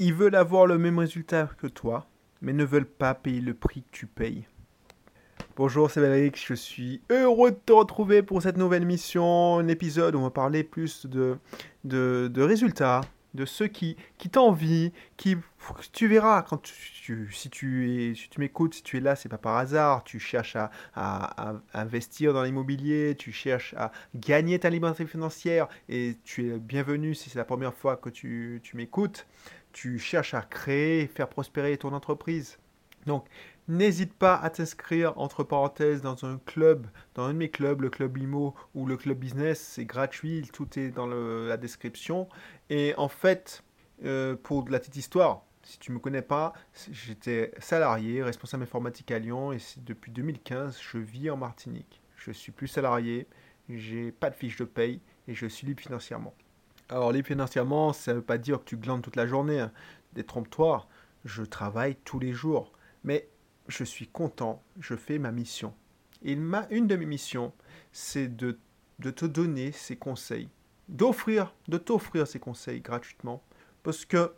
Ils veulent avoir le même résultat que toi, mais ne veulent pas payer le prix que tu payes. Bonjour, c'est Valérie, je suis heureux de te retrouver pour cette nouvelle mission, un épisode où on va parler plus de, de, résultats, de ceux qui, qui t'envient, qui tu verras quand tu, si tu si tu m'écoutes, si tu es là, c'est pas par hasard. Tu cherches à, à, investir dans l'immobilier, tu cherches à gagner ta liberté financière et tu es bienvenu si c'est la première fois que tu, tu m'écoutes. Tu cherches à créer, faire prospérer ton entreprise. Donc, N'hésite pas à t'inscrire entre parenthèses dans un club, dans un de mes clubs, le club IMO ou le club business. C'est gratuit, tout est dans la description. Et en fait, euh, pour de la petite histoire, si tu ne me connais pas, j'étais salarié, responsable informatique à Lyon et depuis 2015, je vis en Martinique. Je suis plus salarié, j'ai pas de fiche de paye et je suis libre financièrement. Alors libre financièrement, ça ne veut pas dire que tu glandes toute la journée. Hein. Détrompe-toi, je travaille tous les jours. Mais je suis content, je fais ma mission. Et une de mes missions, c'est de, te donner ces conseils, d'offrir, de t'offrir ces conseils gratuitement, parce que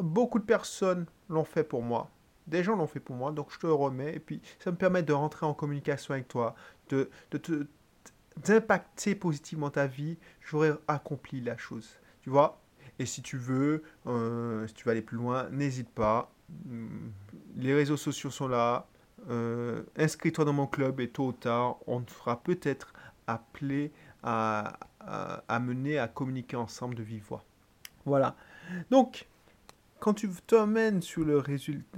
beaucoup de personnes l'ont fait pour moi. Des gens l'ont fait pour moi, donc je te remets. Et puis, ça me permet de rentrer en communication avec toi, de, de d'impacter positivement ta vie. J'aurais accompli la chose. Tu vois? Et si tu veux, euh, si tu veux aller plus loin, n'hésite pas. Mm, les réseaux sociaux sont là. Euh, inscris-toi dans mon club et tôt ou tard, on te fera peut-être appeler à, à, mener à communiquer ensemble de vive voix. Voilà. Donc, quand tu t'emmènes sur le,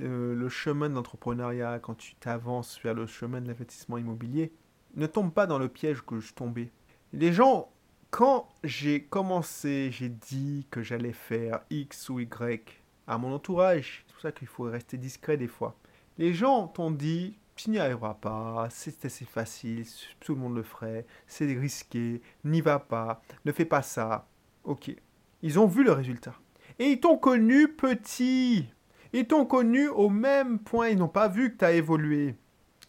euh, le chemin de l'entrepreneuriat, quand tu t'avances vers le chemin de l'investissement immobilier, ne tombe pas dans le piège que je tombais. Les gens, quand j'ai commencé, j'ai dit que j'allais faire X ou Y, à mon entourage. C'est pour ça qu'il faut rester discret des fois. Les gens t'ont dit, tu n'y arriveras pas, c'est assez facile, tout le monde le ferait, c'est risqué, n'y va pas, ne fais pas ça. Ok. Ils ont vu le résultat. Et ils t'ont connu petit. Ils t'ont connu au même point. Ils n'ont pas vu que tu as évolué.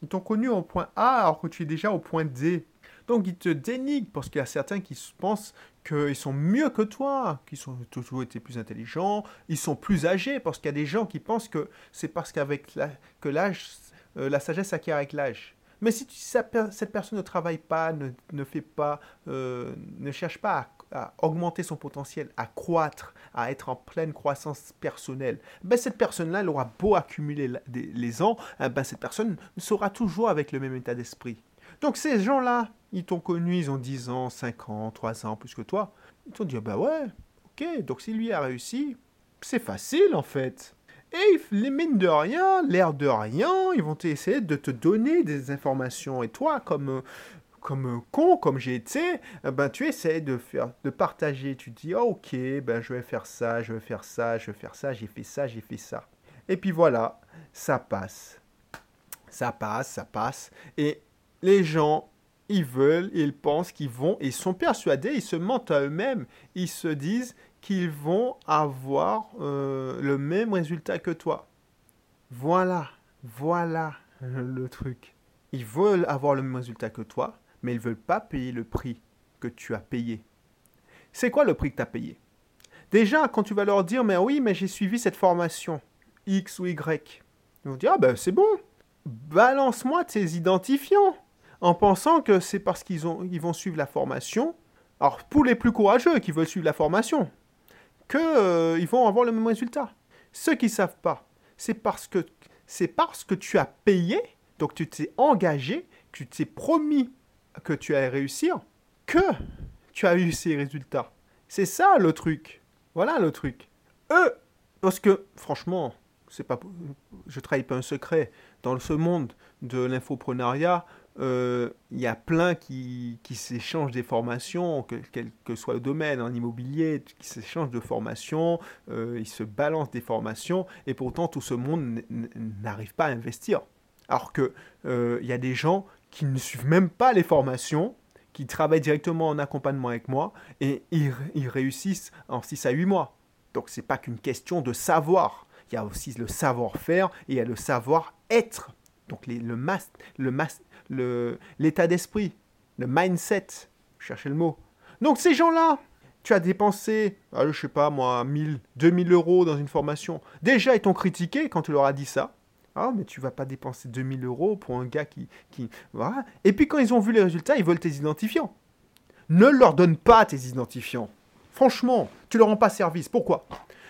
Ils t'ont connu au point A alors que tu es déjà au point D. Donc ils te dénigrent parce qu'il y a certains qui pensent qu'ils sont mieux que toi, qu'ils ont toujours été plus intelligents, ils sont plus âgés parce qu'il y a des gens qui pensent que c'est parce qu'avec que l'âge, euh, la sagesse s'acquiert avec l'âge. Mais si cette personne ne travaille pas, ne, fait pas, euh, ne cherche pas à, augmenter son potentiel, à croître, à être en pleine croissance personnelle, ben cette personne-là, elle aura beau accumuler les ans, eh ben cette personne sera toujours avec le même état d'esprit. Donc ces gens-là, ils t'ont connu, ils ont 10 ans, 5 ans, 3 ans plus que toi. Ils t'ont dit, bah ouais, ok, donc si lui a réussi, c'est facile en fait. Et les mines de rien, l'air de rien, ils vont essayer de te donner des informations. Et toi, comme, comme con, comme j'ai été, ben tu essaies de faire, de partager. Tu dis, oh, ok, ben je vais faire ça, je vais faire ça, je vais faire ça, j'ai fait ça, j'ai fait ça. Et puis voilà, ça passe. Ça passe, ça passe. Et les gens, ils veulent, ils pensent qu'ils vont, ils sont persuadés, ils se mentent à eux-mêmes, ils se disent qu'ils vont avoir euh, le même résultat que toi. Voilà, voilà le truc. Ils veulent avoir le même résultat que toi, mais ils ne veulent pas payer le prix que tu as payé. C'est quoi le prix que tu as payé? Déjà, quand tu vas leur dire, mais oui, mais j'ai suivi cette formation, X ou Y, ils vont dire, ah ben c'est bon, balance-moi tes identifiants en pensant que c'est parce qu'ils ils vont suivre la formation, alors pour les plus courageux qui veulent suivre la formation, qu'ils euh, vont avoir le même résultat. Ceux qui ne savent pas, c'est parce que c'est parce que tu as payé, donc tu t'es engagé, tu t'es promis que tu allais réussir, que tu as eu ces résultats. C'est ça le truc. Voilà le truc. Eux, parce que franchement, c'est pas, je trahis pas un secret. Dans ce monde de l'infoprenariat, il euh, y a plein qui, qui s'échangent des formations, quel que soit le domaine, en immobilier, qui s'échangent de formations, euh, ils se balancent des formations, et pourtant tout ce monde n'arrive pas à investir. Alors qu'il euh, y a des gens qui ne suivent même pas les formations, qui travaillent directement en accompagnement avec moi, et ils, réussissent en 6 à 8 mois. Donc c'est pas qu'une question de savoir, il y a aussi le savoir-faire et il y a le savoir-être. Donc le, le, l'état d'esprit, le mindset, cherchez le mot. Donc ces gens-là, tu as dépensé, je je sais pas moi, 1000, 2000 euros dans une formation. Déjà, ils t'ont critiqué quand tu leur as dit ça. Ah, mais tu vas pas dépenser 2000 euros pour un gars qui, qui. Voilà. Et puis quand ils ont vu les résultats, ils veulent tes identifiants. Ne leur donne pas tes identifiants. Franchement, tu leur rends pas service. Pourquoi?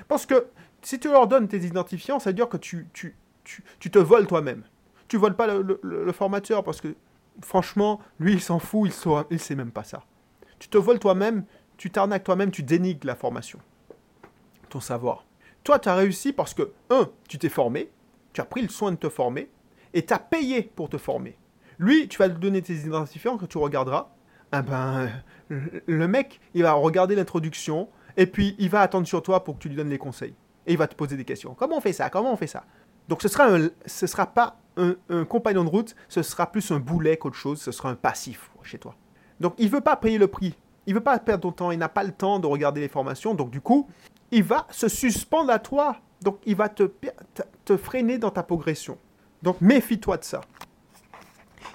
Parce que si tu leur donnes tes identifiants, ça veut dire que tu, tu, tu, te voles toi-même. Tu voles pas le, formateur parce que franchement, lui, il s'en fout, il ne il sait même pas ça. Tu te voles toi-même, tu t'arnaques toi-même, tu dénigres la formation, ton savoir. Toi, tu as réussi parce que, un, tu t'es formé, tu as pris le soin de te former, et tu as payé pour te former. Lui, tu vas lui donner tes identifiants que tu regarderas. Ah ben, le mec, il va regarder l'introduction, et puis il va attendre sur toi pour que tu lui donnes les conseils. Et il va te poser des questions. Comment on fait ça? Comment on fait ça? Donc ce sera ce sera pas un, compagnon de route, ce sera plus un boulet qu'autre chose, ce sera un passif chez toi. Donc il veut pas payer le prix il veut pas perdre ton temps, il n'a pas le temps de regarder les formations, donc du coup, il va se suspendre à toi. Donc il va te, freiner dans ta progression. Donc méfie-toi de ça.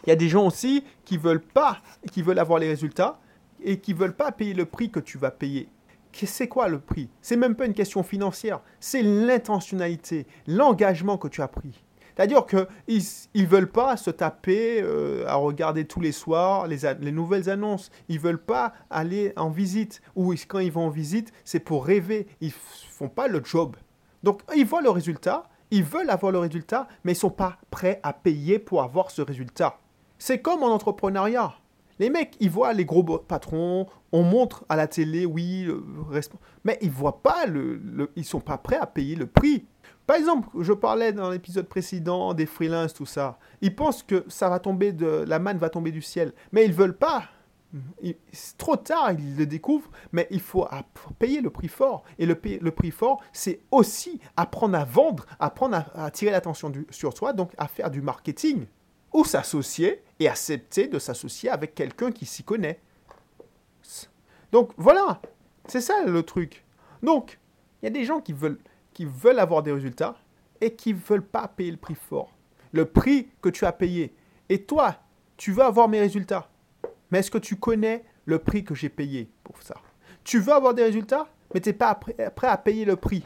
Il y a des gens aussi qui veulent pas, qui veulent avoir les résultats et qui veulent pas payer le prix que tu vas payer. C'est quoi le prix? C'est même pas une question financière, c'est l'intentionnalité, l'engagement que tu as pris. C'est-à-dire qu'ils ne veulent pas se taper euh, à regarder tous les soirs les, les nouvelles annonces. Ils veulent pas aller en visite. Ou quand ils vont en visite, c'est pour rêver. Ils font pas le job. Donc, ils voient le résultat, ils veulent avoir le résultat, mais ils ne sont pas prêts à payer pour avoir ce résultat. C'est comme en entrepreneuriat. Les mecs, ils voient les gros patrons, on montre à la télé, oui, mais ils voient pas le, ils sont pas prêts à payer le prix. Par exemple, je parlais dans l'épisode précédent des freelances, tout ça. Ils pensent que ça va tomber de, la manne va tomber du ciel, mais ils veulent pas. Trop tard, ils le découvrent, mais il faut payer le prix fort. Et le, le prix fort, c'est aussi apprendre à vendre, apprendre à, attirer l'attention sur soi, donc à faire du marketing. Ou s'associer et accepter de s'associer avec quelqu'un qui s'y connaît. Donc voilà, c'est ça le truc. Donc, il y a des gens qui veulent qui veulent avoir des résultats et qui ne veulent pas payer le prix fort. Le prix que tu as payé. Et toi, tu veux avoir mes résultats. Mais est-ce que tu connais le prix que j'ai payé pour ça? Tu veux avoir des résultats, mais tu n'es pas prêt à payer le prix.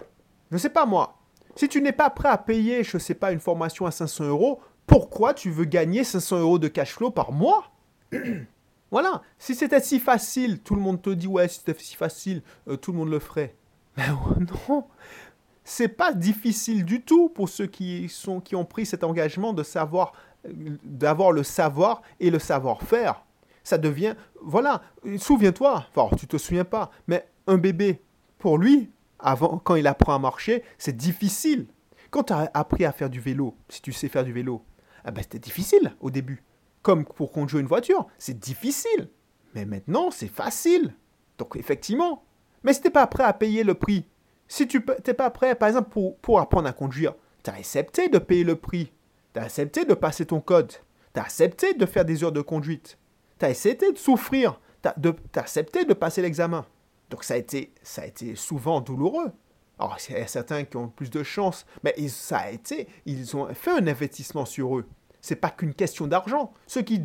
Je ne sais pas moi. Si tu n'es pas prêt à payer, je ne sais pas, une formation à 500 euros, pourquoi tu veux gagner 500 euros de cash flow par mois? Voilà. Si c'était si facile, tout le monde te dit ouais, si c'était si facile, euh, tout le monde le ferait. Mais non, c'est pas difficile du tout pour ceux qui, sont, qui ont pris cet engagement de savoir, d'avoir le savoir et le savoir-faire. Ça devient, voilà, souviens-toi, enfin, tu te souviens pas, mais un bébé, pour lui, avant, quand il apprend à marcher, c'est difficile. Quand tu as appris à faire du vélo, si tu sais faire du vélo, ah ben c'était difficile au début. Comme pour conduire une voiture, c'est difficile. Mais maintenant, c'est facile. Donc effectivement. Mais si tu n'es pas prêt à payer le prix si tu n'es pas prêt, par exemple, pour, apprendre à conduire, tu as accepté de payer le prix. Tu as accepté de passer ton code. Tu as accepté de faire des heures de conduite. Tu as accepté de souffrir. Tu as, accepté de passer l'examen. Donc ça a, été, ça a été souvent douloureux. Alors, il y a certains qui ont plus de chance, mais ça a été, ils ont fait un investissement sur eux c'est pas qu'une question d'argent. Ceux qui,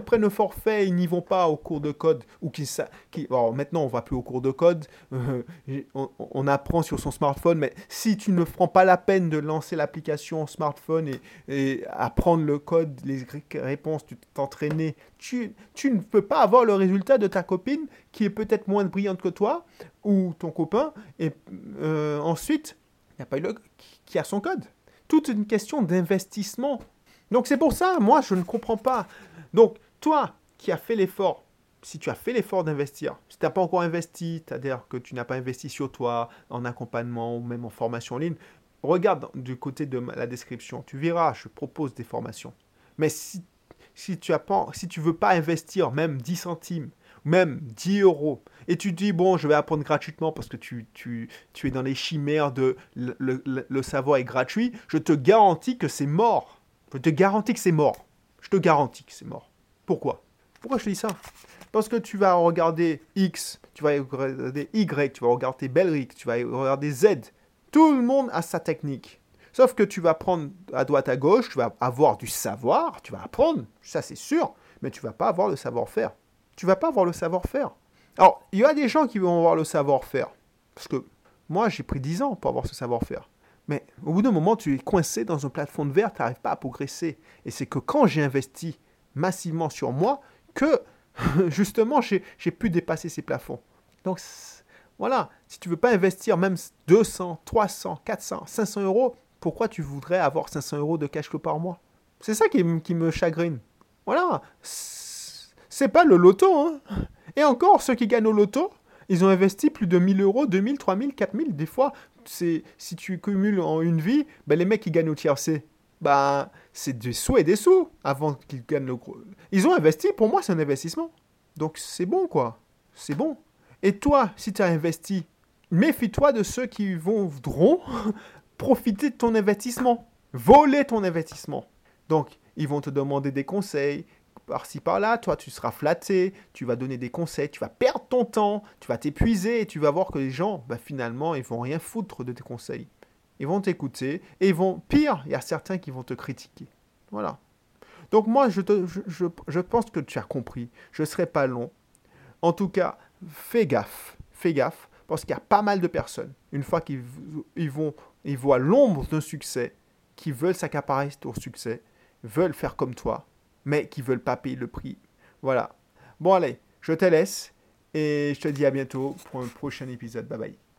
prennent le forfait, ils n'y vont pas au cours de code ou qui, qui maintenant on va plus au cours de code, euh, on, apprend sur son smartphone, mais si tu ne prends pas la peine de lancer l'application smartphone et, apprendre le code, les réponses, tu t'entraîner, tu, tu ne peux pas avoir le résultat de ta copine qui est peut-être moins brillante que toi ou ton copain et euh, ensuite il n'y a pas eu le, qui a son code. Toute une question d'investissement donc c'est pour ça, moi, je ne comprends pas. Donc, toi qui as fait l'effort, si tu as fait l'effort d'investir, si tu n'as pas encore investi, c'est-à-dire que tu n'as pas investi sur toi, en accompagnement ou même en formation en ligne, regarde du côté de la description. Tu verras, je propose des formations. Mais si, si tu ne veux pas investir même 10 centimes, même 10 euros, et tu dis, bon, je vais apprendre gratuitement parce que tu, tu, tu es dans les chimères de le savoir est gratuit, je te garantis que c'est mort. Je te garantis que c'est mort. Je te garantis que c'est mort. Pourquoi? Pourquoi je te dis ça? Parce que tu vas regarder X, tu vas regarder Y, tu vas regarder Belric, tu vas regarder Z. Tout le monde a sa technique. Sauf que tu vas prendre à droite à gauche, tu vas avoir du savoir, tu vas apprendre, ça c'est sûr, mais tu vas pas avoir le savoir-faire. Tu vas pas avoir le savoir-faire. Alors, il y a des gens qui vont avoir le savoir-faire. Parce que moi, j'ai pris 10 ans pour avoir ce savoir-faire. Mais au bout d'un moment, tu es coincé dans une plateforme de verre, tu n'arrives pas à progresser. Et c'est que quand j'ai investi massivement sur moi, que justement, j'ai pu dépasser ces plafonds. Donc, voilà, si tu veux pas investir même 200, 300, 400, 500 euros, pourquoi tu voudrais avoir 500 euros de cash flow par mois? C'est ça qui, qui, me chagrine. Voilà, c'est pas le loto. Hein. Et encore, ceux qui gagnent au loto, ils ont investi plus de 1000 euros, 2000, 3000, 4000. Des fois, si tu cumules en une vie, ben les mecs qui gagnent au tiercé, ben, c'est des sous et des sous avant qu'ils gagnent le gros. Ils ont investi, pour moi, c'est un investissement. Donc c'est bon, quoi. C'est bon. Et toi, si tu as investi, méfie-toi de ceux qui voudront profiter de ton investissement, voler ton investissement. Donc, ils vont te demander des conseils, par-ci par-là, toi tu seras flatté, tu vas donner des conseils, tu vas perdre ton temps, tu vas t'épuiser et tu vas voir que les gens, bah, finalement, ils vont rien foutre de tes conseils. Ils vont t'écouter et ils vont, pire, il y a certains qui vont te critiquer. Voilà. Donc moi, je, je, pense que tu as compris. Je ne serai pas long. En tout cas, fais gaffe. Fais gaffe. Parce qu'il y a pas mal de personnes, une fois qu'ils ils vont, ils voient l'ombre d'un succès, qui veulent s'accaparer ton succès, veulent faire comme toi, mais qui veulent pas payer le prix. Voilà. Bon allez, je te laisse et je te dis à bientôt pour un prochain épisode. Bye bye.